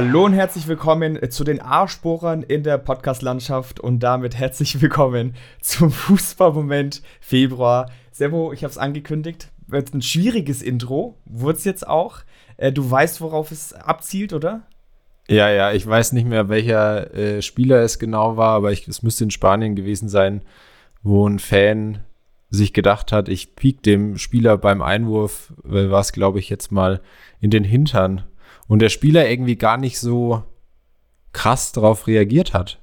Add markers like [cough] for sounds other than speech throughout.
Hallo und herzlich willkommen zu den Arschbohrern in der Podcast-Landschaft und damit herzlich willkommen zum Fußballmoment Februar. Servo, ich habe es angekündigt, wird ein schwieriges Intro, wurde es jetzt auch. Äh, du weißt, worauf es abzielt, oder? Ja, ja, ich weiß nicht mehr, welcher äh, Spieler es genau war, aber ich, es müsste in Spanien gewesen sein, wo ein Fan sich gedacht hat, ich piek dem Spieler beim Einwurf, äh, was glaube ich jetzt mal, in den Hintern. Und der Spieler irgendwie gar nicht so krass darauf reagiert hat.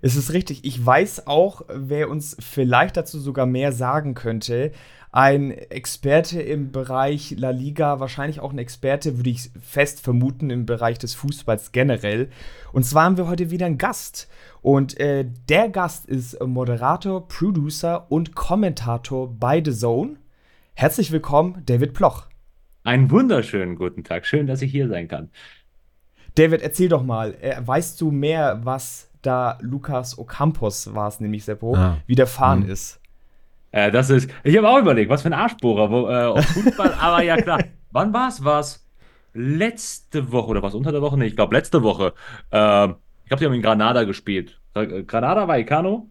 Es ist richtig. Ich weiß auch, wer uns vielleicht dazu sogar mehr sagen könnte ein Experte im Bereich La Liga, wahrscheinlich auch ein Experte, würde ich fest vermuten, im Bereich des Fußballs generell. Und zwar haben wir heute wieder einen Gast. Und äh, der Gast ist Moderator, Producer und Kommentator bei The Zone. Herzlich willkommen, David Ploch. Einen wunderschönen guten Tag. Schön, dass ich hier sein kann. David, erzähl doch mal, äh, weißt du mehr, was da Lukas Ocampos war es nämlich, Seppo, ah. widerfahren mhm. ist? Äh, das ist, ich habe auch überlegt, was für ein Arschbohrer wo, äh, auf Fußball, [laughs] aber ja klar. Wann war es? War es letzte Woche oder was unter der Woche? Nee, ich glaube letzte Woche. Äh, ich glaube, sie haben in Granada gespielt. Äh, Granada, Vallecano?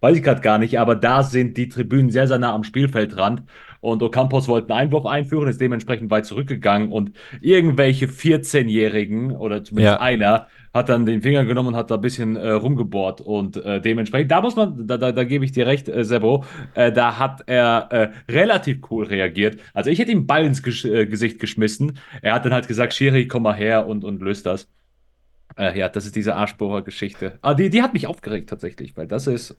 Weiß ich gerade gar nicht, aber da sind die Tribünen sehr, sehr nah am Spielfeldrand. Und Ocampos wollte einen Einwurf einführen, ist dementsprechend weit zurückgegangen und irgendwelche 14-Jährigen oder zumindest ja. einer hat dann den Finger genommen und hat da ein bisschen äh, rumgebohrt und äh, dementsprechend, da muss man, da, da, da gebe ich dir recht, äh, Sebo, äh, da hat er äh, relativ cool reagiert. Also ich hätte ihm Ball ins Gesch äh, Gesicht geschmissen. Er hat dann halt gesagt, Schiri, komm mal her und, und löst das. Äh, ja, das ist diese Arschbohrer-Geschichte. Aber ah, die, die hat mich aufgeregt tatsächlich, weil das ist,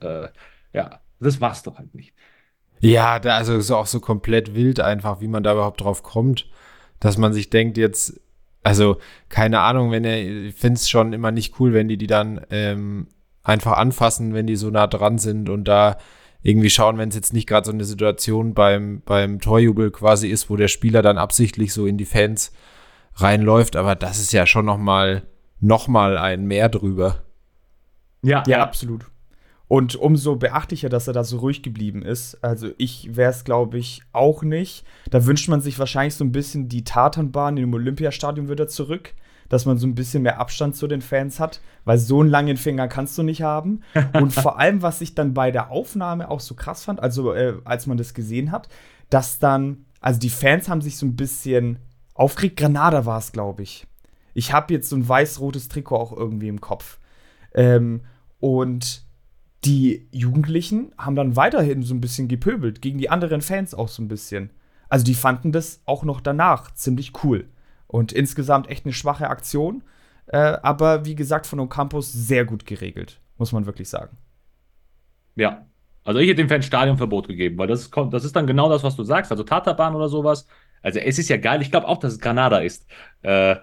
ja, das machst du halt nicht. Ja, da, also ist auch so komplett wild einfach, wie man da überhaupt drauf kommt, dass man sich denkt, jetzt also, keine Ahnung, wenn er, ich finde es schon immer nicht cool, wenn die die dann ähm, einfach anfassen, wenn die so nah dran sind und da irgendwie schauen, wenn es jetzt nicht gerade so eine Situation beim, beim Torjubel quasi ist, wo der Spieler dann absichtlich so in die Fans reinläuft, aber das ist ja schon noch mal, noch mal ein Mehr drüber. Ja, ja, absolut. Und umso beachtlicher, dass er da so ruhig geblieben ist. Also ich wäre es, glaube ich, auch nicht. Da wünscht man sich wahrscheinlich so ein bisschen die Tatanbahn im Olympiastadion wieder zurück, dass man so ein bisschen mehr Abstand zu den Fans hat, weil so einen langen Finger kannst du nicht haben. [laughs] Und vor allem, was ich dann bei der Aufnahme auch so krass fand, also äh, als man das gesehen hat, dass dann, also die Fans haben sich so ein bisschen aufgeregt. Granada war es, glaube ich. Ich habe jetzt so ein weiß-rotes Trikot auch irgendwie im Kopf. Ähm, und die Jugendlichen haben dann weiterhin so ein bisschen gepöbelt, gegen die anderen Fans auch so ein bisschen. Also die fanden das auch noch danach ziemlich cool. Und insgesamt echt eine schwache Aktion. Äh, aber wie gesagt, von Ocampos sehr gut geregelt, muss man wirklich sagen. Ja, also ich hätte dem Fans Stadionverbot gegeben, weil das, kommt, das ist dann genau das, was du sagst. Also Tatabahn oder sowas. Also es ist ja geil. Ich glaube auch, dass es Granada ist. Äh,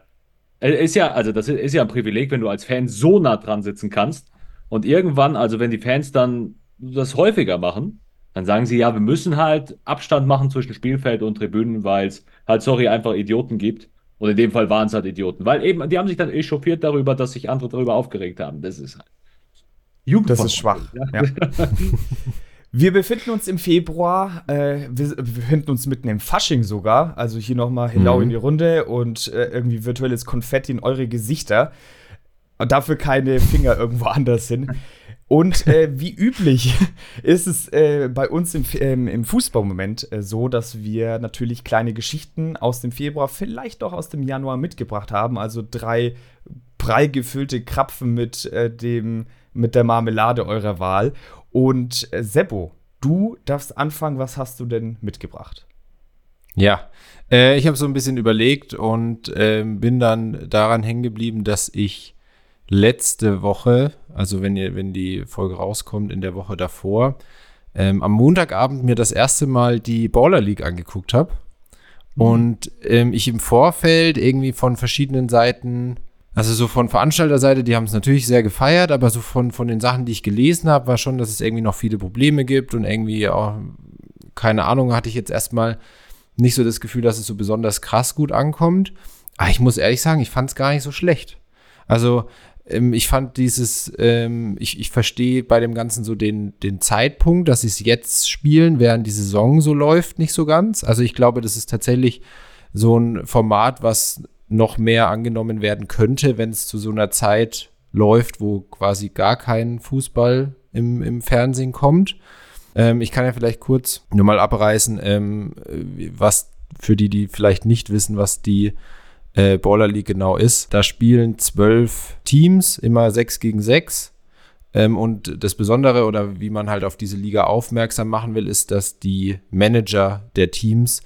ist ja, also das ist ja ein Privileg, wenn du als Fan so nah dran sitzen kannst und irgendwann, also wenn die Fans dann das häufiger machen, dann sagen sie, ja, wir müssen halt Abstand machen zwischen Spielfeld und Tribünen, weil es halt, sorry, einfach Idioten gibt. Und in dem Fall waren es halt Idioten. Weil eben, die haben sich dann echauffiert darüber, dass sich andere darüber aufgeregt haben. Das ist halt. Jugend das ist schwach. Ja. [laughs] Wir befinden uns im Februar, äh, wir befinden uns mitten im Fasching sogar. Also hier nochmal Hello mhm. in die Runde und äh, irgendwie virtuelles Konfetti in eure Gesichter und dafür keine Finger irgendwo [laughs] anders hin. Und äh, wie üblich [laughs] ist es äh, bei uns im, ähm, im Fußballmoment äh, so, dass wir natürlich kleine Geschichten aus dem Februar, vielleicht auch aus dem Januar mitgebracht haben. Also drei prall gefüllte Krapfen mit, äh, dem, mit der Marmelade eurer Wahl. Und äh, Seppo, du darfst anfangen. Was hast du denn mitgebracht? Ja, äh, ich habe so ein bisschen überlegt und ähm, bin dann daran hängen geblieben, dass ich letzte Woche, also wenn ihr, wenn die Folge rauskommt, in der Woche davor, ähm, am Montagabend mir das erste Mal die Baller League angeguckt habe. Mhm. Und ähm, ich im Vorfeld irgendwie von verschiedenen Seiten, also so von Veranstalterseite, die haben es natürlich sehr gefeiert, aber so von, von den Sachen, die ich gelesen habe, war schon, dass es irgendwie noch viele Probleme gibt und irgendwie auch, keine Ahnung, hatte ich jetzt erstmal nicht so das Gefühl, dass es so besonders krass gut ankommt. Aber ich muss ehrlich sagen, ich fand es gar nicht so schlecht. Also ähm, ich fand dieses, ähm, ich, ich verstehe bei dem Ganzen so den, den Zeitpunkt, dass sie es jetzt spielen, während die Saison so läuft, nicht so ganz. Also ich glaube, das ist tatsächlich so ein Format, was noch mehr angenommen werden könnte, wenn es zu so einer Zeit läuft, wo quasi gar kein Fußball im, im Fernsehen kommt. Ähm, ich kann ja vielleicht kurz nur mal abreißen, ähm, was für die, die vielleicht nicht wissen, was die äh, Baller League genau ist. Da spielen zwölf Teams, immer sechs gegen sechs. Ähm, und das Besondere oder wie man halt auf diese Liga aufmerksam machen will, ist, dass die Manager der Teams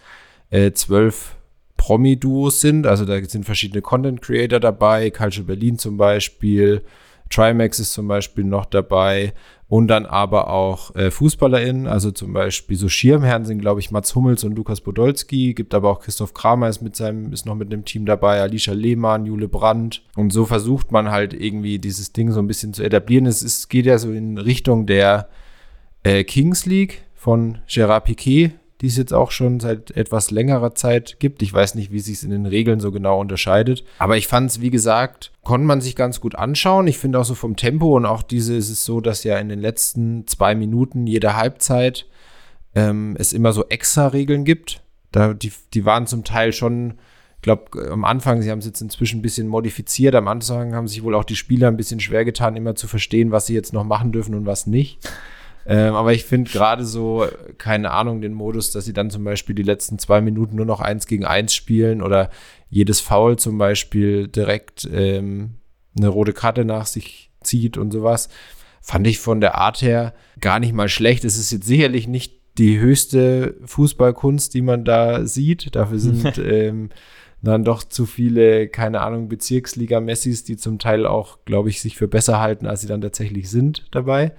äh, zwölf Promi-Duos sind. Also da sind verschiedene Content-Creator dabei, Culture Berlin zum Beispiel, Trimax ist zum Beispiel noch dabei und dann aber auch äh, FußballerInnen, also zum Beispiel so Schirmherren sind, glaube ich, Mats Hummels und Lukas Podolski, gibt aber auch Christoph Kramer ist mit seinem, ist noch mit einem Team dabei, Alicia Lehmann, Jule Brandt. Und so versucht man halt irgendwie dieses Ding so ein bisschen zu etablieren. Es ist, geht ja so in Richtung der äh, Kings League von Gerard Piquet, die es jetzt auch schon seit etwas längerer Zeit gibt. Ich weiß nicht, wie sich es in den Regeln so genau unterscheidet. Aber ich fand es, wie gesagt, konnte man sich ganz gut anschauen. Ich finde auch so vom Tempo und auch diese ist es so, dass ja in den letzten zwei Minuten jeder Halbzeit ähm, es immer so extra Regeln gibt. Da, die, die waren zum Teil schon, ich glaube, am Anfang, sie haben es jetzt inzwischen ein bisschen modifiziert. Am Anfang haben sich wohl auch die Spieler ein bisschen schwer getan, immer zu verstehen, was sie jetzt noch machen dürfen und was nicht. Ähm, aber ich finde gerade so, keine Ahnung, den Modus, dass sie dann zum Beispiel die letzten zwei Minuten nur noch eins gegen eins spielen oder jedes Foul zum Beispiel direkt ähm, eine rote Karte nach sich zieht und sowas, fand ich von der Art her gar nicht mal schlecht. Es ist jetzt sicherlich nicht die höchste Fußballkunst, die man da sieht. Dafür sind [laughs] ähm, dann doch zu viele, keine Ahnung, Bezirksliga-Messis, die zum Teil auch, glaube ich, sich für besser halten, als sie dann tatsächlich sind dabei.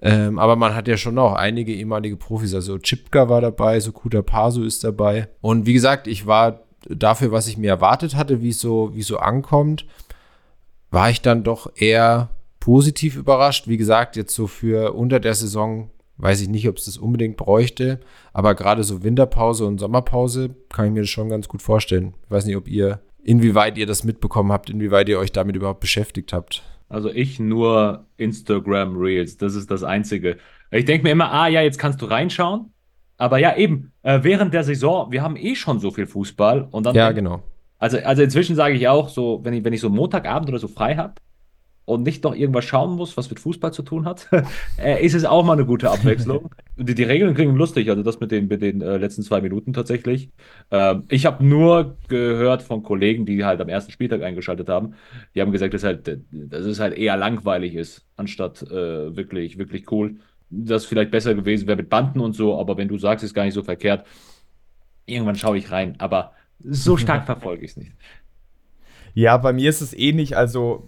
Ähm, aber man hat ja schon auch einige ehemalige Profis. Also Chipka war dabei, so Kuta Pasu ist dabei. Und wie gesagt, ich war dafür, was ich mir erwartet hatte, wie es so, wie so ankommt, war ich dann doch eher positiv überrascht. Wie gesagt, jetzt so für unter der Saison weiß ich nicht, ob es das unbedingt bräuchte. Aber gerade so Winterpause und Sommerpause kann ich mir das schon ganz gut vorstellen. Ich weiß nicht, ob ihr, inwieweit ihr das mitbekommen habt, inwieweit ihr euch damit überhaupt beschäftigt habt. Also ich nur Instagram Reels, das ist das Einzige. Ich denke mir immer, ah ja, jetzt kannst du reinschauen. Aber ja, eben, äh, während der Saison, wir haben eh schon so viel Fußball. Und dann, ja, genau. Also, also inzwischen sage ich auch, so, wenn ich, wenn ich so Montagabend oder so frei habe, und nicht noch irgendwas schauen muss, was mit Fußball zu tun hat, [laughs] äh, ist es auch mal eine gute Abwechslung. [laughs] die, die Regeln klingen lustig, also das mit den, mit den äh, letzten zwei Minuten tatsächlich. Ähm, ich habe nur gehört von Kollegen, die halt am ersten Spieltag eingeschaltet haben, die haben gesagt, dass, halt, dass es halt eher langweilig ist, anstatt äh, wirklich, wirklich cool. Das vielleicht besser gewesen wäre mit Banden und so, aber wenn du sagst, ist gar nicht so verkehrt, irgendwann schaue ich rein. Aber so stark [laughs] verfolge ich es nicht. Ja, bei mir ist es ähnlich. Also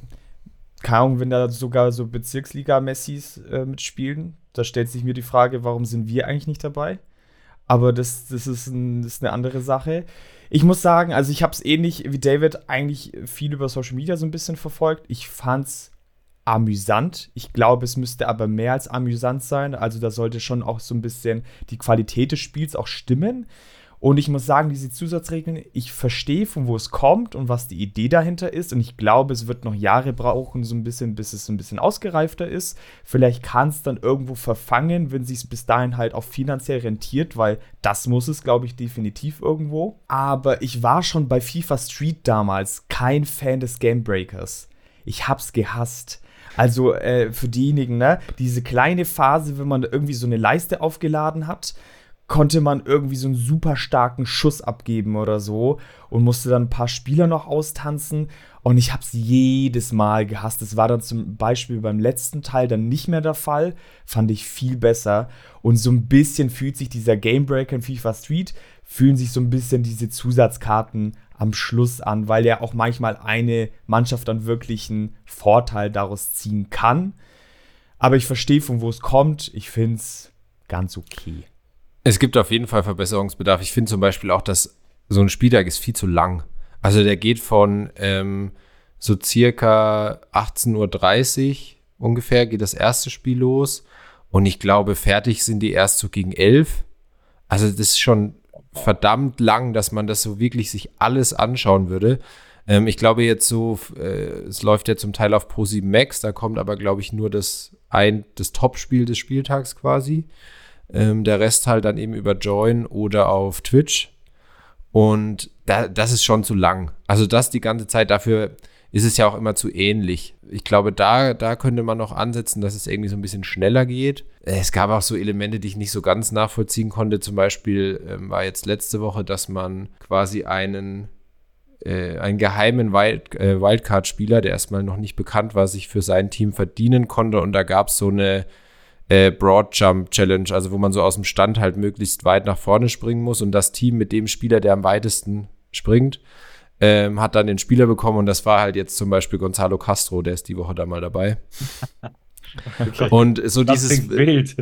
keine Ahnung, wenn da sogar so Bezirksliga-Messis äh, mitspielen, da stellt sich mir die Frage, warum sind wir eigentlich nicht dabei? Aber das, das, ist, ein, das ist eine andere Sache. Ich muss sagen, also ich habe es ähnlich wie David eigentlich viel über Social Media so ein bisschen verfolgt. Ich fand es amüsant. Ich glaube, es müsste aber mehr als amüsant sein. Also da sollte schon auch so ein bisschen die Qualität des Spiels auch stimmen. Und ich muss sagen, diese Zusatzregeln, ich verstehe, von wo es kommt und was die Idee dahinter ist. Und ich glaube, es wird noch Jahre brauchen, so ein bisschen, bis es so ein bisschen ausgereifter ist. Vielleicht kann es dann irgendwo verfangen, wenn sich es bis dahin halt auch finanziell rentiert, weil das muss es, glaube ich, definitiv irgendwo. Aber ich war schon bei FIFA Street damals kein Fan des Gamebreakers. Ich hab's gehasst. Also äh, für diejenigen, ne, diese kleine Phase, wenn man irgendwie so eine Leiste aufgeladen hat konnte man irgendwie so einen super starken Schuss abgeben oder so und musste dann ein paar Spieler noch austanzen. Und ich habe es jedes Mal gehasst. Das war dann zum Beispiel beim letzten Teil dann nicht mehr der Fall. Fand ich viel besser. Und so ein bisschen fühlt sich dieser Gamebreaker in FIFA Street, fühlen sich so ein bisschen diese Zusatzkarten am Schluss an, weil ja auch manchmal eine Mannschaft dann wirklich einen Vorteil daraus ziehen kann. Aber ich verstehe, von wo es kommt. Ich finde es ganz okay. Es gibt auf jeden Fall Verbesserungsbedarf. Ich finde zum Beispiel auch, dass so ein Spieltag ist viel zu lang. Also der geht von ähm, so circa 18.30 Uhr ungefähr geht das erste Spiel los. Und ich glaube, fertig sind die erst so gegen 11. Also das ist schon verdammt lang, dass man das so wirklich sich alles anschauen würde. Ähm, ich glaube jetzt so, äh, es läuft ja zum Teil auf Pro 7 Max, da kommt aber, glaube ich, nur das ein, das Topspiel des Spieltags quasi. Ähm, der Rest halt dann eben über Join oder auf Twitch. Und da, das ist schon zu lang. Also das die ganze Zeit, dafür ist es ja auch immer zu ähnlich. Ich glaube, da, da könnte man noch ansetzen, dass es irgendwie so ein bisschen schneller geht. Es gab auch so Elemente, die ich nicht so ganz nachvollziehen konnte. Zum Beispiel ähm, war jetzt letzte Woche, dass man quasi einen, äh, einen geheimen Wild, äh, Wildcard-Spieler, der erstmal noch nicht bekannt war, sich für sein Team verdienen konnte. Und da gab es so eine äh, Broad Jump Challenge, also wo man so aus dem Stand halt möglichst weit nach vorne springen muss. Und das Team mit dem Spieler, der am weitesten springt, ähm, hat dann den Spieler bekommen und das war halt jetzt zum Beispiel Gonzalo Castro, der ist die Woche da mal dabei. okay. [laughs] Und so das dieses. Wild.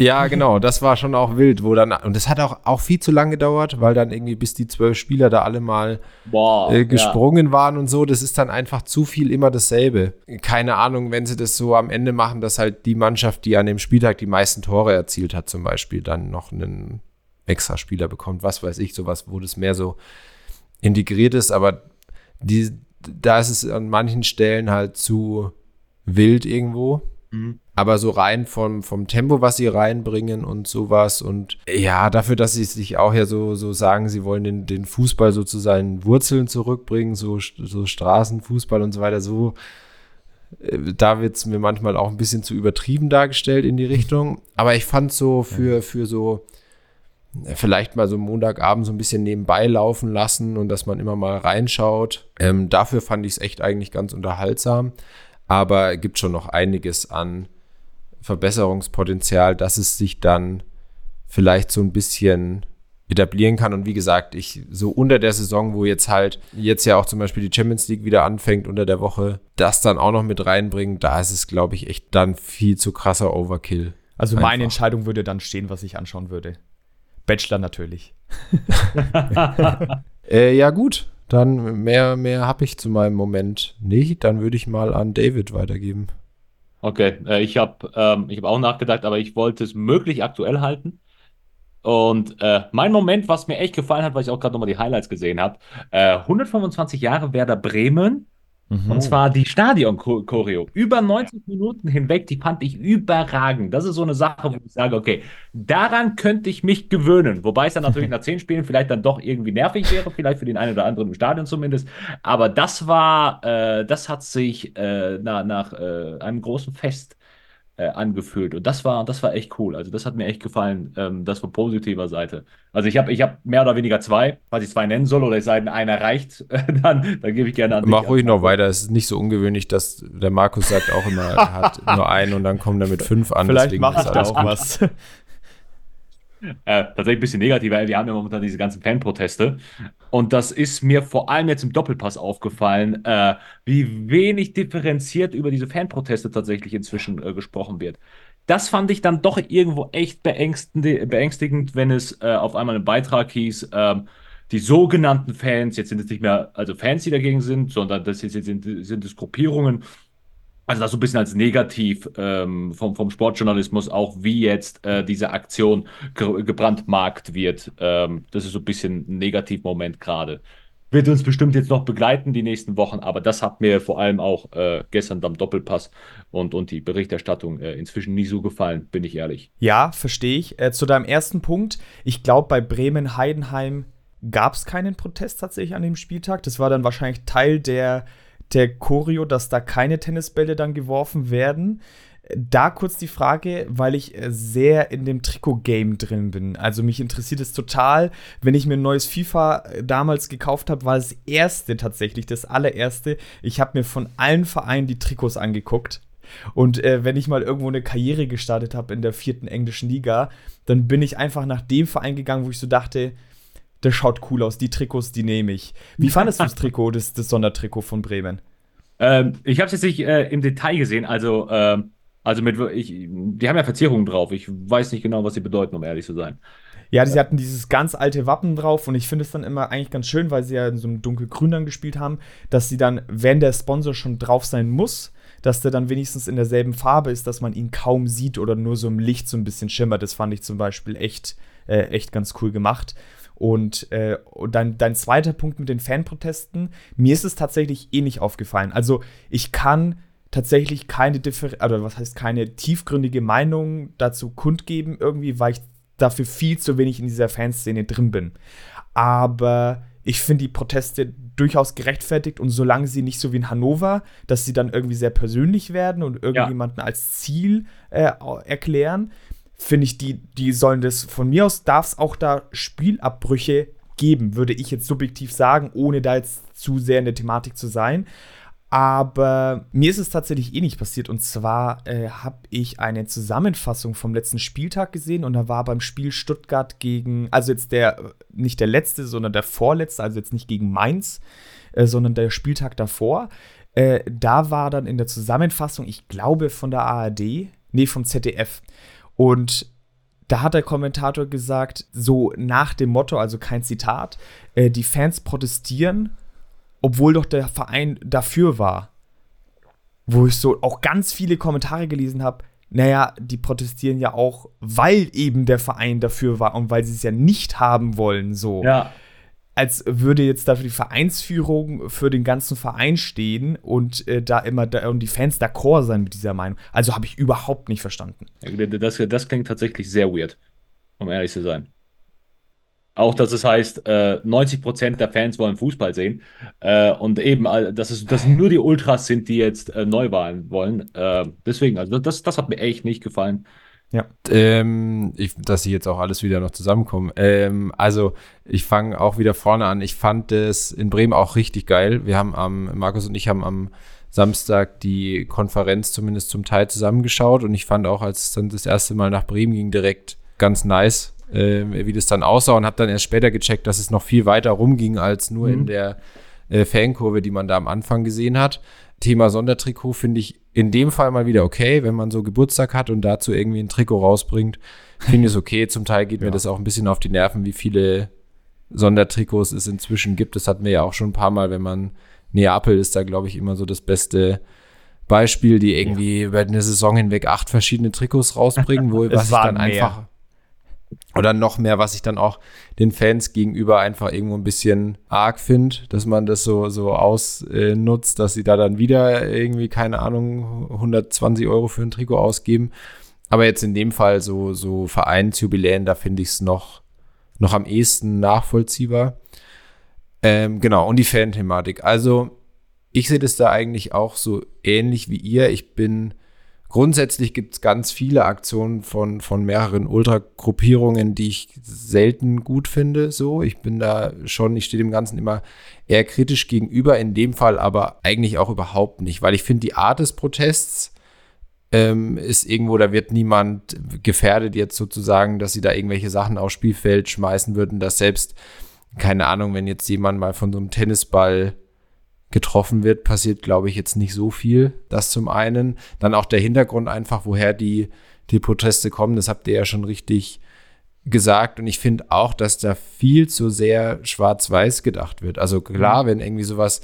Ja, genau, das war schon auch wild, wo dann, und das hat auch, auch viel zu lange gedauert, weil dann irgendwie bis die zwölf Spieler da alle mal Boah, äh, gesprungen ja. waren und so, das ist dann einfach zu viel immer dasselbe. Keine Ahnung, wenn sie das so am Ende machen, dass halt die Mannschaft, die an dem Spieltag die meisten Tore erzielt hat, zum Beispiel, dann noch einen extra Spieler bekommt, was weiß ich, sowas, wo das mehr so integriert ist, aber die, da ist es an manchen Stellen halt zu wild irgendwo. Mhm. Aber so rein vom, vom Tempo, was sie reinbringen und sowas. Und ja, dafür, dass sie sich auch ja so, so sagen, sie wollen den, den Fußball so zu seinen Wurzeln zurückbringen, so, so Straßenfußball und so weiter, so äh, da wird es mir manchmal auch ein bisschen zu übertrieben dargestellt in die Richtung. Aber ich fand so für, für so vielleicht mal so Montagabend so ein bisschen nebenbei laufen lassen und dass man immer mal reinschaut. Ähm, dafür fand ich es echt eigentlich ganz unterhaltsam. Aber es gibt schon noch einiges an Verbesserungspotenzial, dass es sich dann vielleicht so ein bisschen etablieren kann. Und wie gesagt, ich so unter der Saison, wo jetzt halt jetzt ja auch zum Beispiel die Champions League wieder anfängt unter der Woche, das dann auch noch mit reinbringen, da ist es, glaube ich, echt dann viel zu krasser Overkill. Also meine Einfach. Entscheidung würde dann stehen, was ich anschauen würde. Bachelor natürlich. [laughs] äh, ja, gut. Dann mehr, mehr habe ich zu meinem Moment nicht. Dann würde ich mal an David weitergeben. Okay, äh, ich habe ähm, hab auch nachgedacht, aber ich wollte es möglich aktuell halten. Und äh, mein Moment, was mir echt gefallen hat, weil ich auch gerade nochmal die Highlights gesehen habe, äh, 125 Jahre Werder Bremen Mhm. Und zwar die Stadion-Choreo. Über 90 Minuten hinweg, die fand ich überragend. Das ist so eine Sache, wo ich sage, okay, daran könnte ich mich gewöhnen. Wobei es dann natürlich [laughs] nach 10 Spielen vielleicht dann doch irgendwie nervig wäre, vielleicht für den einen oder anderen im Stadion zumindest. Aber das war, äh, das hat sich äh, nach, nach äh, einem großen Fest äh, angefühlt. Und das war, das war echt cool. Also das hat mir echt gefallen, ähm, das von positiver Seite. Also ich habe ich hab mehr oder weniger zwei, was ich zwei nennen soll, oder es sei denn, einer reicht, [laughs] dann, dann gebe ich gerne an. Mach ruhig noch weiter. Es ist nicht so ungewöhnlich, dass der Markus sagt auch immer, er hat [laughs] nur einen und dann kommt er mit fünf an. Vielleicht macht er auch was. [laughs] Äh, tatsächlich ein bisschen negativer. Wir haben ja momentan diese ganzen Fanproteste. Und das ist mir vor allem jetzt im Doppelpass aufgefallen, äh, wie wenig differenziert über diese Fanproteste tatsächlich inzwischen äh, gesprochen wird. Das fand ich dann doch irgendwo echt beängstigend, wenn es äh, auf einmal einen Beitrag hieß, ähm, die sogenannten Fans, jetzt sind es nicht mehr also Fans, die dagegen sind, sondern das sind, sind, sind es Gruppierungen, also das so ein bisschen als negativ ähm, vom, vom Sportjournalismus, auch wie jetzt äh, diese Aktion ge gebrandmarkt wird. Ähm, das ist so ein bisschen ein Negativmoment gerade. Wird uns bestimmt jetzt noch begleiten die nächsten Wochen, aber das hat mir vor allem auch äh, gestern am Doppelpass und, und die Berichterstattung äh, inzwischen nie so gefallen, bin ich ehrlich. Ja, verstehe ich. Äh, zu deinem ersten Punkt, ich glaube, bei Bremen-Heidenheim gab es keinen Protest tatsächlich an dem Spieltag. Das war dann wahrscheinlich Teil der der Choreo, dass da keine Tennisbälle dann geworfen werden. Da kurz die Frage, weil ich äh, sehr in dem Trikot-Game drin bin. Also mich interessiert es total, wenn ich mir ein neues FIFA äh, damals gekauft habe, war das erste tatsächlich, das allererste. Ich habe mir von allen Vereinen die Trikots angeguckt. Und äh, wenn ich mal irgendwo eine Karriere gestartet habe in der vierten englischen Liga, dann bin ich einfach nach dem Verein gegangen, wo ich so dachte, das schaut cool aus, die Trikots, die nehme ich. Wie fandest du das Trikot, das, das Sondertrikot von Bremen? Ähm, ich habe es jetzt nicht äh, im Detail gesehen, also, äh, also mit, ich, die haben ja Verzierungen drauf. Ich weiß nicht genau, was sie bedeuten, um ehrlich zu sein. Ja, sie hatten dieses ganz alte Wappen drauf und ich finde es dann immer eigentlich ganz schön, weil sie ja in so einem dunkelgrün dann gespielt haben, dass sie dann, wenn der Sponsor schon drauf sein muss, dass der dann wenigstens in derselben Farbe ist, dass man ihn kaum sieht oder nur so im Licht so ein bisschen schimmert. Das fand ich zum Beispiel echt, äh, echt ganz cool gemacht. Und, äh, und dann dein zweiter Punkt mit den Fanprotesten, mir ist es tatsächlich eh nicht aufgefallen. Also ich kann tatsächlich keine Differ oder was heißt keine tiefgründige Meinung dazu kundgeben, irgendwie, weil ich dafür viel zu wenig in dieser Fanszene drin bin. Aber ich finde die Proteste durchaus gerechtfertigt und solange sie nicht so wie in Hannover, dass sie dann irgendwie sehr persönlich werden und irgendjemanden ja. als Ziel äh, erklären, finde ich, die, die sollen das, von mir aus darf es auch da Spielabbrüche geben, würde ich jetzt subjektiv sagen, ohne da jetzt zu sehr in der Thematik zu sein. Aber mir ist es tatsächlich eh nicht passiert. Und zwar äh, habe ich eine Zusammenfassung vom letzten Spieltag gesehen und da war beim Spiel Stuttgart gegen, also jetzt der, nicht der letzte, sondern der vorletzte, also jetzt nicht gegen Mainz, äh, sondern der Spieltag davor. Äh, da war dann in der Zusammenfassung, ich glaube von der ARD, nee, vom ZDF. Und da hat der Kommentator gesagt, so nach dem Motto, also kein Zitat, äh, die Fans protestieren obwohl doch der Verein dafür war. Wo ich so auch ganz viele Kommentare gelesen habe, naja, die protestieren ja auch, weil eben der Verein dafür war und weil sie es ja nicht haben wollen, so. Ja. Als würde jetzt dafür die Vereinsführung für den ganzen Verein stehen und äh, da immer da, und die Fans d'accord sein mit dieser Meinung. Also habe ich überhaupt nicht verstanden. Das, das klingt tatsächlich sehr weird, um ehrlich zu sein. Auch, dass es heißt, äh, 90% der Fans wollen Fußball sehen. Äh, und eben, dass es dass nur die Ultras sind, die jetzt äh, Neuwahlen wollen. Äh, deswegen, also das, das hat mir echt nicht gefallen. Ja. Ähm, ich, dass sie jetzt auch alles wieder noch zusammenkommen. Ähm, also, ich fange auch wieder vorne an. Ich fand es in Bremen auch richtig geil. Wir haben am, Markus und ich haben am Samstag die Konferenz zumindest zum Teil zusammengeschaut und ich fand auch, als es dann das erste Mal nach Bremen ging, direkt ganz nice äh, wie das dann aussah und habe dann erst später gecheckt, dass es noch viel weiter rumging als nur mhm. in der äh, Fankurve, die man da am Anfang gesehen hat. Thema Sondertrikot finde ich in dem Fall mal wieder okay, wenn man so Geburtstag hat und dazu irgendwie ein Trikot rausbringt, finde ich es okay. Zum Teil geht ja. mir das auch ein bisschen auf die Nerven, wie viele Sondertrikots es inzwischen gibt. Das hatten wir ja auch schon ein paar Mal, wenn man Neapel ist da, glaube ich, immer so das beste Beispiel, die irgendwie ja. über eine Saison hinweg acht verschiedene Trikots rausbringen, wo was [laughs] ich dann mehr. einfach oder noch mehr, was ich dann auch den Fans gegenüber einfach irgendwo ein bisschen arg finde, dass man das so, so ausnutzt, dass sie da dann wieder irgendwie, keine Ahnung, 120 Euro für ein Trikot ausgeben. Aber jetzt in dem Fall so, so Vereinsjubiläen, da finde ich es noch, noch am ehesten nachvollziehbar. Ähm, genau, und die Fan-Thematik. Also, ich sehe das da eigentlich auch so ähnlich wie ihr. Ich bin Grundsätzlich gibt es ganz viele Aktionen von, von mehreren Ultragruppierungen, die ich selten gut finde. So, ich bin da schon, ich stehe dem Ganzen immer eher kritisch gegenüber, in dem Fall aber eigentlich auch überhaupt nicht, weil ich finde, die Art des Protests ähm, ist irgendwo, da wird niemand gefährdet jetzt sozusagen, dass sie da irgendwelche Sachen aufs Spielfeld schmeißen würden, dass selbst, keine Ahnung, wenn jetzt jemand mal von so einem Tennisball getroffen wird, passiert, glaube ich, jetzt nicht so viel. Das zum einen. Dann auch der Hintergrund einfach, woher die, die Proteste kommen, das habt ihr ja schon richtig gesagt. Und ich finde auch, dass da viel zu sehr schwarz-weiß gedacht wird. Also klar, mhm. wenn irgendwie sowas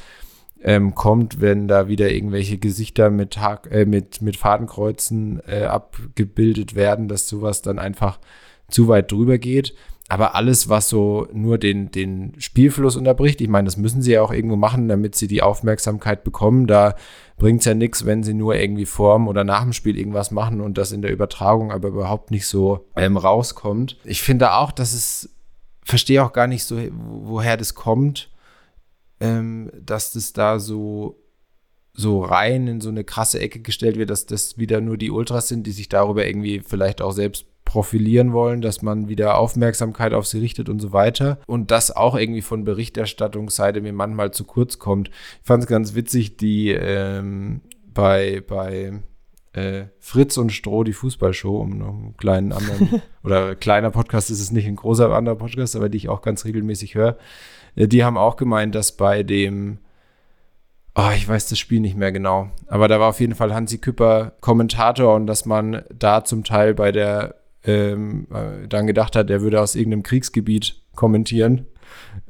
ähm, kommt, wenn da wieder irgendwelche Gesichter mit, Hack, äh, mit, mit Fadenkreuzen äh, abgebildet werden, dass sowas dann einfach zu weit drüber geht. Aber alles, was so nur den, den Spielfluss unterbricht, ich meine, das müssen sie ja auch irgendwo machen, damit sie die Aufmerksamkeit bekommen. Da bringt es ja nichts, wenn sie nur irgendwie vorm oder nach dem Spiel irgendwas machen und das in der Übertragung aber überhaupt nicht so ähm, rauskommt. Ich finde auch, dass es, verstehe auch gar nicht so, woher das kommt, ähm, dass das da so so rein in so eine krasse Ecke gestellt wird, dass das wieder nur die Ultras sind, die sich darüber irgendwie vielleicht auch selbst profilieren wollen, dass man wieder Aufmerksamkeit auf sie richtet und so weiter. Und das auch irgendwie von Berichterstattungsseite mir manchmal zu kurz kommt. Ich fand es ganz witzig, die ähm, bei, bei äh, Fritz und Stroh, die Fußballshow, um noch einen kleinen anderen, [laughs] oder kleiner Podcast ist es nicht, ein großer anderer Podcast, aber die ich auch ganz regelmäßig höre. Äh, die haben auch gemeint, dass bei dem Oh, ich weiß das Spiel nicht mehr genau. Aber da war auf jeden Fall Hansi Küpper Kommentator und dass man da zum Teil bei der ähm, äh, dann gedacht hat, er würde aus irgendeinem Kriegsgebiet kommentieren.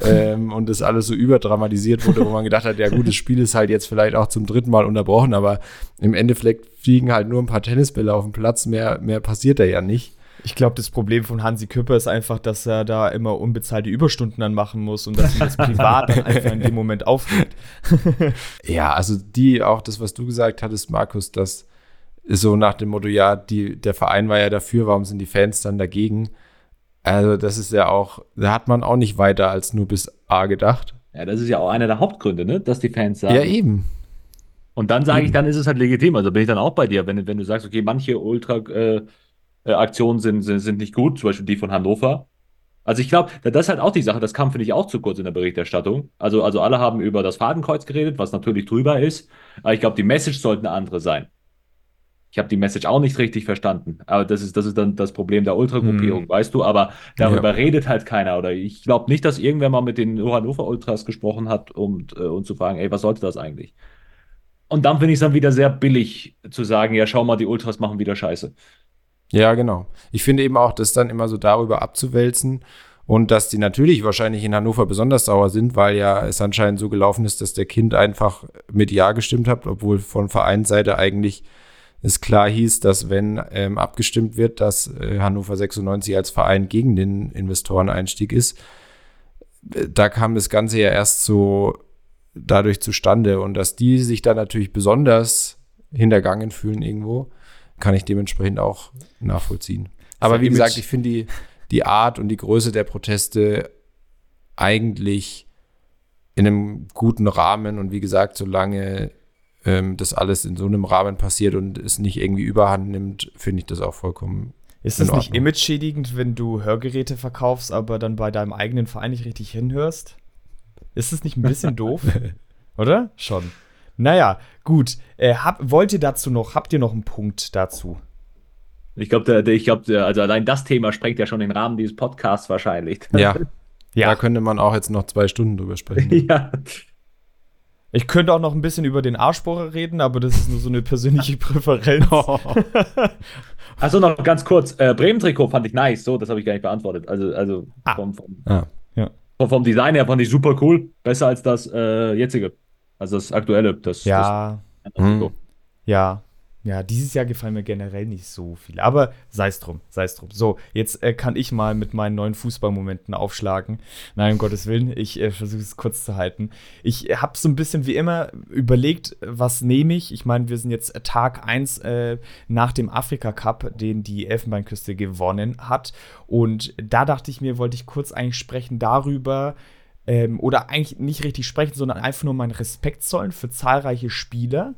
ähm, und das alles so überdramatisiert wurde, wo man gedacht hat, ja gut, das Spiel ist halt jetzt vielleicht auch zum dritten Mal unterbrochen, aber im Endeffekt fliegen halt nur ein paar Tennisbälle auf den Platz, mehr, mehr passiert da ja nicht. Ich glaube, das Problem von Hansi Küpper ist einfach, dass er da immer unbezahlte Überstunden dann machen muss und dass ihm das privat dann [laughs] einfach in dem Moment aufregt. ja, also die, auch das, was du gesagt hattest, Markus, dass so nach dem Motto, ja, die, der Verein war ja dafür, warum sind die Fans dann dagegen? Also, das ist ja auch, da hat man auch nicht weiter als nur bis A gedacht. Ja, das ist ja auch einer der Hauptgründe, ne? dass die Fans sagen. Ja, eben. Und dann sage ich, dann ist es halt legitim. Also bin ich dann auch bei dir, wenn, wenn du sagst, okay, manche Ultra-Aktionen äh, sind, sind, sind nicht gut, zum Beispiel die von Hannover. Also ich glaube, das ist halt auch die Sache, das kam, finde ich, auch zu kurz in der Berichterstattung. Also, also alle haben über das Fadenkreuz geredet, was natürlich drüber ist. Aber ich glaube, die Message sollte eine andere sein. Ich habe die Message auch nicht richtig verstanden. Aber das ist, das ist dann das Problem der Ultragruppierung, hm. weißt du? Aber darüber ja. redet halt keiner. Oder ich glaube nicht, dass irgendwer mal mit den Hannover Ultras gesprochen hat, um, äh, um zu fragen, ey, was sollte das eigentlich? Und dann finde ich es dann wieder sehr billig zu sagen, ja, schau mal, die Ultras machen wieder Scheiße. Ja, genau. Ich finde eben auch, das dann immer so darüber abzuwälzen und dass die natürlich wahrscheinlich in Hannover besonders sauer sind, weil ja es anscheinend so gelaufen ist, dass der Kind einfach mit Ja gestimmt hat, obwohl von Vereinsseite eigentlich es klar hieß, dass wenn ähm, abgestimmt wird, dass äh, Hannover 96 als Verein gegen den Investoreneinstieg ist, äh, da kam das Ganze ja erst so dadurch zustande. Und dass die sich da natürlich besonders hintergangen fühlen irgendwo, kann ich dementsprechend auch nachvollziehen. Aber wie gesagt, ich finde die, die Art und die Größe der Proteste eigentlich in einem guten Rahmen. Und wie gesagt, solange ähm, das alles in so einem Rahmen passiert und es nicht irgendwie überhand nimmt, finde ich das auch vollkommen. Ist es nicht image-schädigend, wenn du Hörgeräte verkaufst, aber dann bei deinem eigenen Verein nicht richtig hinhörst? Ist es nicht ein bisschen [laughs] doof? Oder? Schon. Naja, gut. Äh, hab, wollt ihr dazu noch, habt ihr noch einen Punkt dazu? Ich glaube, ich glaub, also allein das Thema sprengt ja schon den Rahmen dieses Podcasts wahrscheinlich. Ja. [laughs] ja. Da könnte man auch jetzt noch zwei Stunden drüber sprechen. [laughs] ja. Ich könnte auch noch ein bisschen über den Arschbohrer reden, aber das ist nur so eine persönliche [laughs] Präferenz. Oh. [laughs] Achso, noch ganz kurz. Äh, Bremen-Trikot fand ich nice. So, das habe ich gar nicht beantwortet. Also, also ah. vom, vom, ah. ja. vom, vom, Design her fand ich super cool. Besser als das äh, jetzige. Also das aktuelle. Das, ja. Das, hm. Ja. Ja, dieses Jahr gefallen mir generell nicht so viel. Aber sei es drum, sei es drum. So, jetzt äh, kann ich mal mit meinen neuen Fußballmomenten aufschlagen. Nein, um Gottes Willen, ich äh, versuche es kurz zu halten. Ich äh, habe so ein bisschen wie immer überlegt, was nehme ich. Ich meine, wir sind jetzt Tag 1 äh, nach dem Afrika Cup, den die Elfenbeinküste gewonnen hat. Und da dachte ich mir, wollte ich kurz eigentlich sprechen darüber, ähm, oder eigentlich nicht richtig sprechen, sondern einfach nur meinen Respekt zollen für zahlreiche Spieler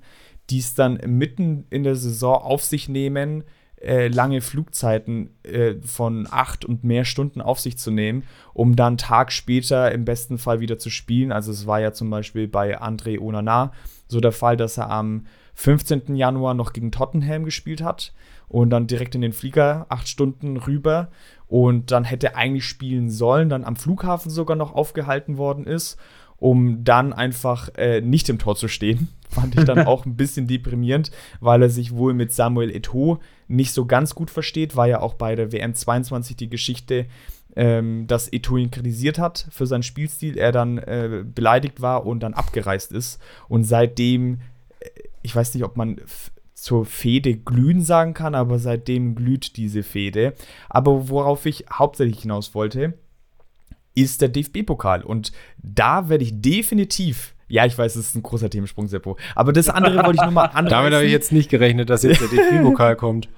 die es dann mitten in der Saison auf sich nehmen, äh, lange Flugzeiten äh, von acht und mehr Stunden auf sich zu nehmen, um dann Tag später im besten Fall wieder zu spielen. Also es war ja zum Beispiel bei André Onana so der Fall, dass er am 15. Januar noch gegen Tottenham gespielt hat und dann direkt in den Flieger acht Stunden rüber und dann hätte eigentlich spielen sollen, dann am Flughafen sogar noch aufgehalten worden ist um dann einfach äh, nicht im Tor zu stehen. [laughs] Fand ich dann auch ein bisschen deprimierend, weil er sich wohl mit Samuel Eto'o nicht so ganz gut versteht. War ja auch bei der WM 22 die Geschichte, ähm, dass Eto'o ihn kritisiert hat für seinen Spielstil, er dann äh, beleidigt war und dann abgereist ist. Und seitdem, äh, ich weiß nicht, ob man zur Fehde glühen sagen kann, aber seitdem glüht diese Fehde. Aber worauf ich hauptsächlich hinaus wollte, ist der DFB-Pokal. Und da werde ich definitiv ja, ich weiß, es ist ein großer Themensprung, Seppo. Aber das andere wollte ich nur mal anreißen. [laughs] Damit habe ich jetzt nicht gerechnet, dass jetzt der DFB-Pokal kommt.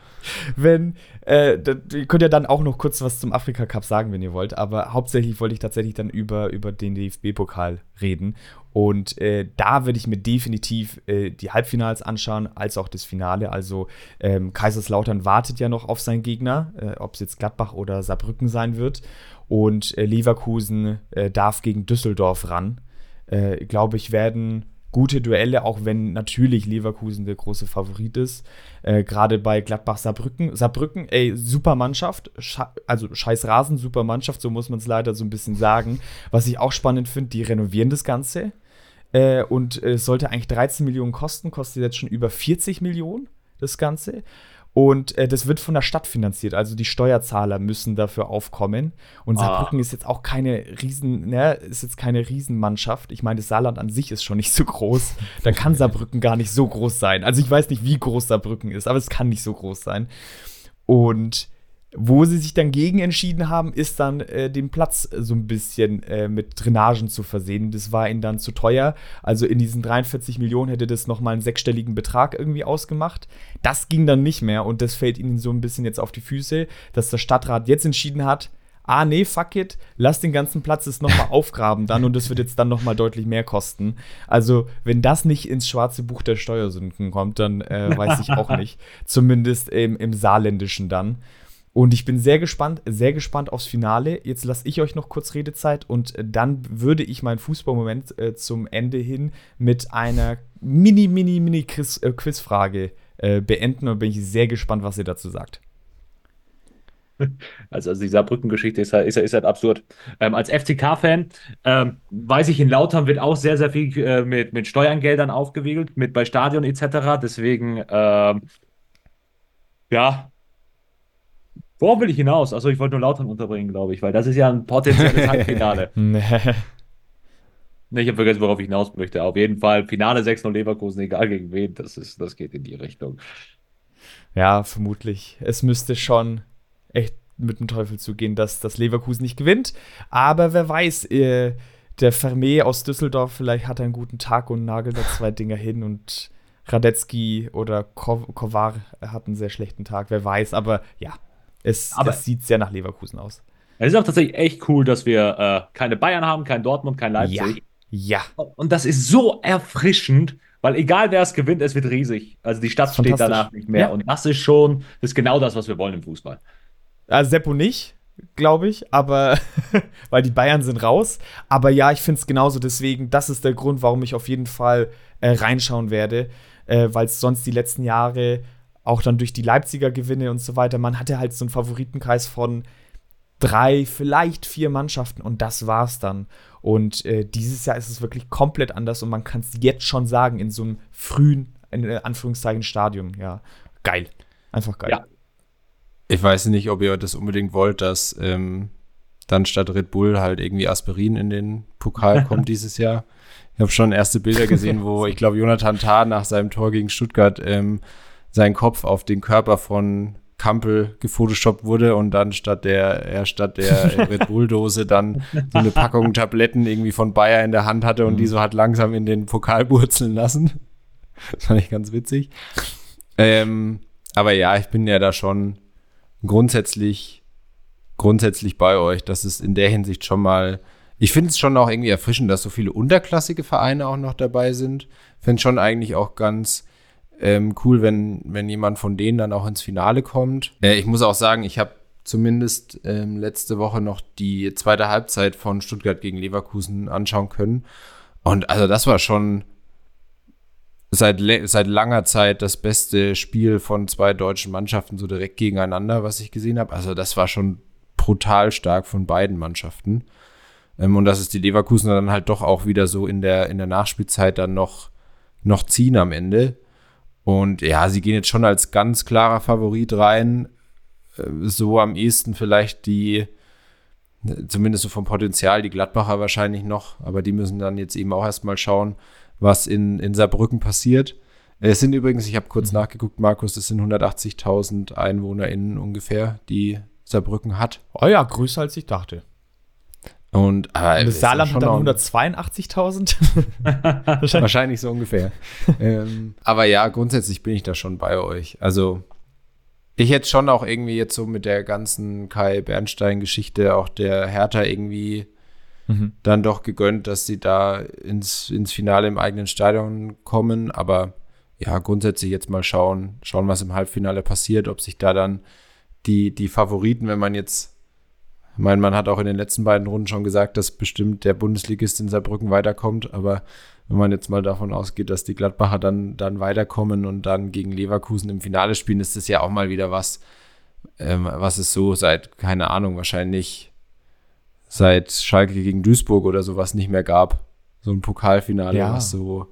Wenn, äh, ihr könnt ja dann auch noch kurz was zum Afrika Cup sagen, wenn ihr wollt. Aber hauptsächlich wollte ich tatsächlich dann über, über den DFB-Pokal reden. Und äh, da werde ich mir definitiv äh, die Halbfinals anschauen, als auch das Finale. Also ähm, Kaiserslautern wartet ja noch auf seinen Gegner, äh, ob es jetzt Gladbach oder Saarbrücken sein wird. Und äh, Leverkusen äh, darf gegen Düsseldorf ran. Glaube ich, werden gute Duelle, auch wenn natürlich Leverkusen der große Favorit ist. Äh, Gerade bei Gladbach Saarbrücken. Saarbrücken, ey, super Mannschaft. Sche also scheiß Rasen, super Mannschaft, so muss man es leider so ein bisschen sagen. Was ich auch spannend finde, die renovieren das Ganze. Äh, und es sollte eigentlich 13 Millionen kosten, kostet jetzt schon über 40 Millionen das Ganze. Und äh, das wird von der Stadt finanziert. Also die Steuerzahler müssen dafür aufkommen. Und ah. Saarbrücken ah. ist jetzt auch keine Riesen, ne, ist jetzt keine Riesenmannschaft. Ich meine, das Saarland an sich ist schon nicht so groß. Da kann [laughs] Saarbrücken gar nicht so groß sein. Also ich weiß nicht, wie groß Saarbrücken ist, aber es kann nicht so groß sein. Und wo sie sich dann gegen entschieden haben, ist dann äh, den Platz so ein bisschen äh, mit Drainagen zu versehen. Das war ihnen dann zu teuer. Also in diesen 43 Millionen hätte das nochmal einen sechsstelligen Betrag irgendwie ausgemacht. Das ging dann nicht mehr und das fällt ihnen so ein bisschen jetzt auf die Füße, dass der Stadtrat jetzt entschieden hat, ah nee, fuck it, lass den ganzen Platz jetzt nochmal [laughs] aufgraben dann und das wird jetzt dann nochmal deutlich mehr kosten. Also, wenn das nicht ins schwarze Buch der Steuersünden kommt, dann äh, weiß ich auch [laughs] nicht. Zumindest im, im Saarländischen dann. Und ich bin sehr gespannt, sehr gespannt aufs Finale. Jetzt lasse ich euch noch kurz Redezeit und dann würde ich meinen Fußballmoment äh, zum Ende hin mit einer mini, mini, mini Quiz, äh, Quizfrage äh, beenden und bin ich sehr gespannt, was ihr dazu sagt. [laughs] Also, also die Saarbrücken-Geschichte ist halt, ist, ist halt absurd. Ähm, als FCK-Fan ähm, weiß ich, in Lautern wird auch sehr, sehr viel äh, mit, mit Steuergeldern aufgewiegelt, mit bei Stadion etc. Deswegen, ähm, ja, worauf will ich hinaus? Also ich wollte nur Lautern unterbringen, glaube ich, weil das ist ja ein potenzielles [laughs] Halbfinale. [laughs] nee. Ich habe vergessen, worauf ich hinaus möchte. Auf jeden Fall Finale 6-0 Leverkusen, egal gegen wen, das, ist, das geht in die Richtung. Ja, vermutlich. Es müsste schon echt mit dem Teufel zu gehen, dass das Leverkusen nicht gewinnt. Aber wer weiß, äh, der Vermee aus Düsseldorf vielleicht hat einen guten Tag und nagelt da zwei Dinger hin und Radetzky oder Ko Kovar hat einen sehr schlechten Tag, wer weiß. Aber ja, es, aber es sieht sehr nach Leverkusen aus. Es ist auch tatsächlich echt cool, dass wir äh, keine Bayern haben, kein Dortmund, kein Leipzig. Ja. ja. Und das ist so erfrischend, weil egal wer es gewinnt, es wird riesig. Also die Stadt steht danach nicht mehr. Ja. Und das ist schon, das ist genau das, was wir wollen im Fußball. Also Seppo nicht, glaube ich, aber [laughs] weil die Bayern sind raus. Aber ja, ich finde es genauso. Deswegen, das ist der Grund, warum ich auf jeden Fall äh, reinschauen werde, äh, weil es sonst die letzten Jahre auch dann durch die Leipziger Gewinne und so weiter, man hatte halt so einen Favoritenkreis von drei, vielleicht vier Mannschaften und das war's dann. Und äh, dieses Jahr ist es wirklich komplett anders und man kann es jetzt schon sagen, in so einem frühen, in Anführungszeichen, Stadium. Ja, geil. Einfach geil. Ja, ich weiß nicht, ob ihr das unbedingt wollt, dass ähm, dann statt Red Bull halt irgendwie Aspirin in den Pokal [laughs] kommt dieses Jahr. Ich habe schon erste Bilder gesehen, wo [laughs] ich glaube, Jonathan Tah nach seinem Tor gegen Stuttgart ähm, seinen Kopf auf den Körper von Kampel gefotoshoppt wurde und dann statt der, er statt der [laughs] Red Bull-Dose dann so eine Packung Tabletten irgendwie von Bayer in der Hand hatte und die mhm. so hat langsam in den Pokal burzeln lassen. [laughs] Das fand ich ganz witzig. Ähm, aber ja, ich bin ja da schon grundsätzlich, grundsätzlich bei euch. Das ist in der Hinsicht schon mal. Ich finde es schon auch irgendwie erfrischend, dass so viele unterklassige Vereine auch noch dabei sind. Finde es schon eigentlich auch ganz ähm, cool, wenn, wenn jemand von denen dann auch ins Finale kommt. Äh, ich muss auch sagen, ich habe zumindest ähm, letzte Woche noch die zweite Halbzeit von Stuttgart gegen Leverkusen anschauen können. Und also das war schon seit, seit langer Zeit das beste Spiel von zwei deutschen Mannschaften so direkt gegeneinander, was ich gesehen habe. Also das war schon brutal stark von beiden Mannschaften. Ähm, und dass es die Leverkusen dann halt doch auch wieder so in der, in der Nachspielzeit dann noch, noch ziehen am Ende. Und ja, sie gehen jetzt schon als ganz klarer Favorit rein. Äh, so am ehesten vielleicht die, zumindest so vom Potenzial, die Gladbacher wahrscheinlich noch, aber die müssen dann jetzt eben auch erstmal schauen, was in, in Saarbrücken passiert. Es sind übrigens, ich habe kurz mhm. nachgeguckt, Markus, es sind 180.000 EinwohnerInnen ungefähr, die Saarbrücken hat. Oh ja, größer als ich dachte. Und, aber das Saarland hat dann 182.000? [laughs] Wahrscheinlich. Wahrscheinlich so ungefähr. [laughs] ähm, aber ja, grundsätzlich bin ich da schon bei euch. Also, ich hätte schon auch irgendwie jetzt so mit der ganzen Kai Bernstein-Geschichte auch der Hertha irgendwie mhm. dann doch gegönnt, dass sie da ins, ins Finale im eigenen Stadion kommen. Aber ja, grundsätzlich jetzt mal schauen, schauen, was im Halbfinale passiert, ob sich da dann die, die Favoriten, wenn man jetzt, ich meine, man hat auch in den letzten beiden Runden schon gesagt, dass bestimmt der Bundesligist in Saarbrücken weiterkommt, aber wenn man jetzt mal davon ausgeht, dass die Gladbacher dann, dann weiterkommen und dann gegen Leverkusen im Finale spielen, ist das ja auch mal wieder was, ähm, was es so seit, keine Ahnung, wahrscheinlich seit Schalke gegen Duisburg oder sowas nicht mehr gab. So ein Pokalfinale, ja. was so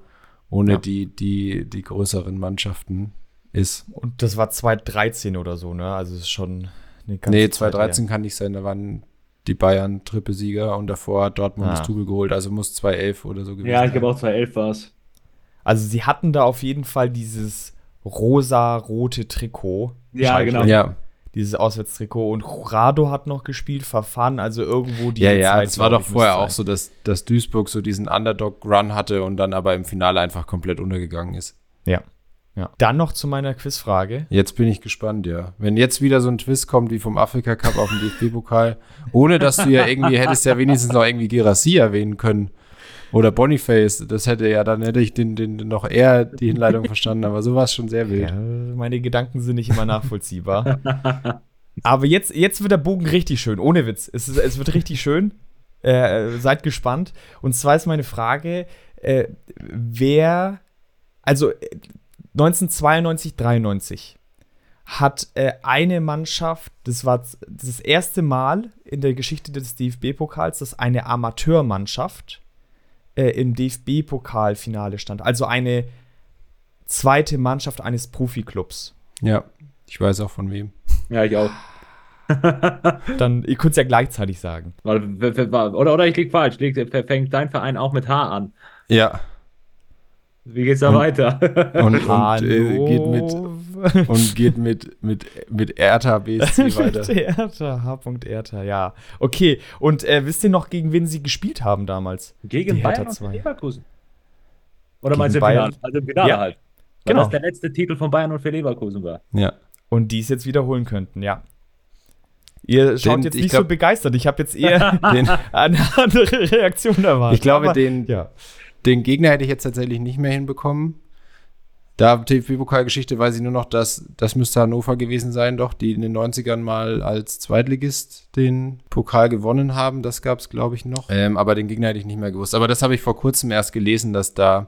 ohne ja. die, die, die größeren Mannschaften ist. Und das war 2013 oder so, ne? Also es ist schon ganze Nee, 2013 kann nicht sein, da waren die Bayern Trippelsieger und davor hat Dortmund ah. das Tugel geholt, also muss 2011 oder so gewesen sein. Ja, ich glaube auch 2011 war es. Also sie hatten da auf jeden Fall dieses rosa-rote Trikot. Ja, Schalke. genau. Ja dieses Auswärtstrikot. Und Rado hat noch gespielt, verfahren, also irgendwo die. Ja, ja, es war doch vorher auch so, dass, dass Duisburg so diesen Underdog-Run hatte und dann aber im Finale einfach komplett untergegangen ist. Ja. Ja. Dann noch zu meiner Quizfrage. Jetzt bin ich gespannt, ja. Wenn jetzt wieder so ein Twist kommt wie vom Afrika Cup auf den [laughs] DFB-Pokal, ohne dass du ja irgendwie hättest ja wenigstens noch irgendwie Girassi erwähnen können. Oder Boniface, das hätte ja, dann hätte ich den, den noch eher die Hinleitung verstanden, aber so war es schon sehr wild. Ja, meine Gedanken sind nicht immer nachvollziehbar. aber jetzt, jetzt wird der Bogen richtig schön, ohne Witz. Es, ist, es wird richtig schön. Äh, seid gespannt. Und zwar ist meine Frage, äh, wer, also 1992, 93 hat äh, eine Mannschaft, das war das erste Mal in der Geschichte des DFB-Pokals, dass eine Amateurmannschaft äh, im DFB-Pokalfinale stand. Also eine zweite Mannschaft eines Profiklubs. Ja, ich weiß auch von wem. Ja, ich auch. [laughs] Dann, ihr könnt es ja gleichzeitig sagen. Oder, oder ich liege falsch. Fängt dein Verein auch mit H an? Ja. Wie geht's da und, weiter? Und, und äh, geht mit und geht mit mit mit Erta BSC [laughs] weiter. mit Erta, H. Erta, ja. Okay, und äh, wisst ihr noch, gegen wen sie gespielt haben damals? Gegen Die Bayern und Leverkusen. Oder gegen meinst du Finale? Also im Finale ja. halt. Weil genau. das der letzte Titel von Bayern und für Leverkusen war. Ja. Und die es jetzt wiederholen könnten, ja. Ihr schaut den, jetzt nicht glaub, so begeistert. Ich habe jetzt eher [laughs] [laughs] den, eine andere Reaktion erwartet. Ich glaube, Aber, den, ja. Den Gegner hätte ich jetzt tatsächlich nicht mehr hinbekommen. Da TFB-Pokalgeschichte weiß ich nur noch, dass das müsste Hannover gewesen sein, doch, die in den 90ern mal als Zweitligist den Pokal gewonnen haben. Das gab es, glaube ich, noch. Ähm, aber den Gegner hätte ich nicht mehr gewusst. Aber das habe ich vor kurzem erst gelesen, dass da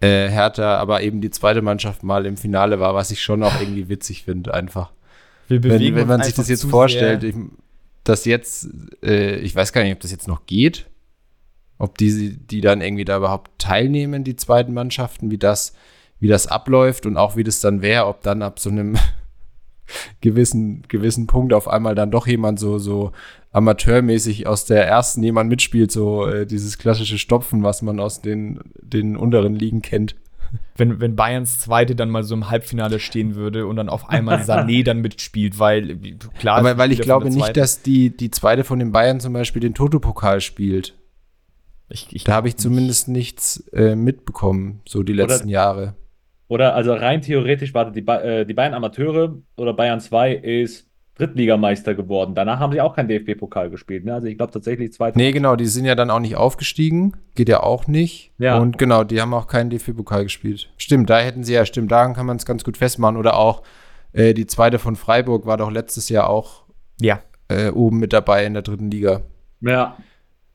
äh, Hertha aber eben die zweite Mannschaft mal im Finale war, was ich schon auch irgendwie witzig finde, einfach. wenn, wenn man sich das jetzt vorstellt, ich, dass jetzt, äh, ich weiß gar nicht, ob das jetzt noch geht, ob die, die dann irgendwie da überhaupt teilnehmen, die zweiten Mannschaften, wie das, wie das abläuft und auch wie das dann wäre, ob dann ab so einem [laughs] gewissen, gewissen Punkt auf einmal dann doch jemand so, so amateurmäßig aus der ersten jemand mitspielt, so äh, dieses klassische Stopfen, was man aus den, den unteren Ligen kennt. Wenn, wenn Bayerns Zweite dann mal so im Halbfinale stehen würde und dann auf einmal Sané [laughs] dann mitspielt, weil klar. Aber weil ich glaube nicht, dass die, die Zweite von den Bayern zum Beispiel den Toto-Pokal spielt. Ich, ich da habe ich zumindest nichts äh, mitbekommen, so die letzten oder, Jahre. Oder also rein theoretisch, warte, die, äh, die Bayern Amateure oder Bayern 2 ist Drittligameister geworden. Danach haben sie auch keinen DFB-Pokal gespielt. Ne? Also ich glaube tatsächlich zweite. Nee, genau, die sind ja dann auch nicht aufgestiegen. Geht ja auch nicht. Ja. Und genau, die haben auch keinen DFB-Pokal gespielt. Stimmt, da hätten sie ja, stimmt, daran kann man es ganz gut festmachen. Oder auch äh, die zweite von Freiburg war doch letztes Jahr auch ja. äh, oben mit dabei in der dritten Liga. Ja.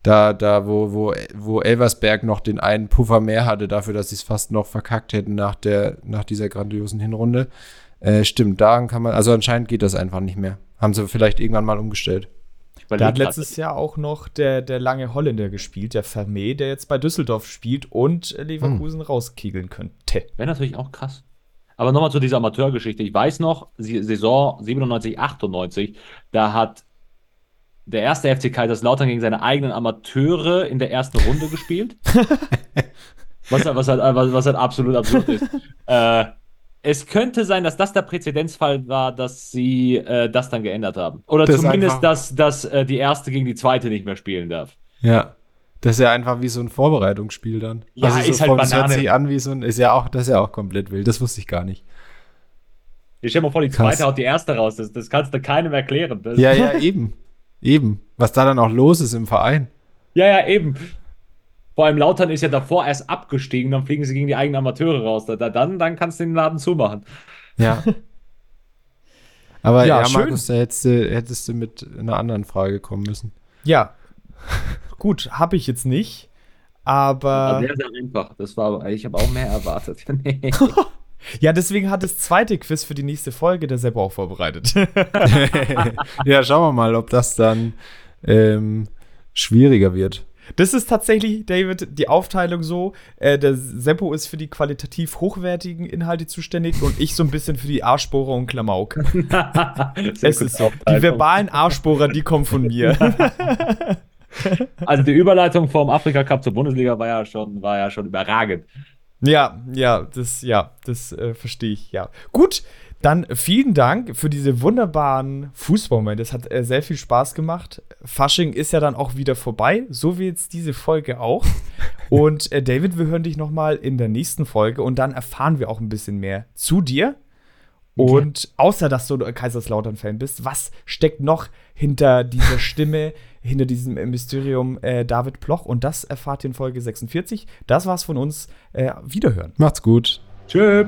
Da, da, wo, wo, wo Elversberg noch den einen Puffer mehr hatte, dafür, dass sie es fast noch verkackt hätten nach, der, nach dieser grandiosen Hinrunde. Äh, stimmt, daran kann man, also anscheinend geht das einfach nicht mehr. Haben sie vielleicht irgendwann mal umgestellt. Da hat letztes Jahr auch noch der, der lange Holländer gespielt, der Vermee, der jetzt bei Düsseldorf spielt und Leverkusen hm. rauskegeln könnte. Wäre natürlich auch krass. Aber nochmal zu dieser Amateurgeschichte. Ich weiß noch, Saison 97, 98, da hat der erste FC Kaiserslautern gegen seine eigenen Amateure in der ersten Runde gespielt. [laughs] was, was, halt, was, was halt absolut absurd ist. äh, es könnte sein, dass das der Präzedenzfall war, dass sie äh, das dann geändert haben. Oder das zumindest, dass, dass äh, die erste gegen die zweite nicht mehr spielen darf. Ja. Das ist ja einfach wie so ein Vorbereitungsspiel dann. Ja, also ist so halt Banane. hört sich an wie so ein, ist ja auch, das ist ja auch komplett wild. Das wusste ich gar nicht. Ich stell mal vor, die zweite Krass. haut die erste raus. Das, das kannst du keinem erklären. Das ja, ja, eben. Eben. Was da dann auch los ist im Verein. Ja, ja, eben. Vor allem Lautern ist ja davor erst abgestiegen, dann fliegen sie gegen die eigenen Amateure raus. Da, dann, dann kannst du den Laden zumachen. Ja. Aber [laughs] ja, ja Markus, da hättest du, hättest du mit einer anderen Frage kommen müssen. Ja. Gut, habe ich jetzt nicht. Aber. sehr, sehr einfach. Das war, ich habe auch mehr erwartet. [laughs] nee. [laughs] Ja, deswegen hat das zweite Quiz für die nächste Folge der Sepp auch vorbereitet. [laughs] ja, schauen wir mal, ob das dann ähm, schwieriger wird. Das ist tatsächlich, David, die Aufteilung so. Äh, der Seppo ist für die qualitativ hochwertigen Inhalte zuständig und ich so ein bisschen für die Arschbohrer und Klamauk. [laughs] es ist so. Die verbalen Arschbohrer, die kommen von mir. [laughs] also die Überleitung vom Afrika Cup zur Bundesliga war ja schon, war ja schon überragend. Ja, ja, das, ja, das äh, verstehe ich, ja. Gut, Dann vielen Dank für diese wunderbaren Fußballmomente. Es hat äh, sehr viel Spaß gemacht. Fasching ist ja dann auch wieder vorbei, so wie jetzt diese Folge auch. [laughs] Und äh, David, wir hören dich noch mal in der nächsten Folge und dann erfahren wir auch ein bisschen mehr zu dir. Und außer dass du Kaiserslautern-Fan bist, was steckt noch hinter dieser Stimme, hinter diesem Mysterium äh, David Ploch? Und das erfahrt ihr in Folge 46. Das war's von uns. Äh, wiederhören. Macht's gut. Tschüss.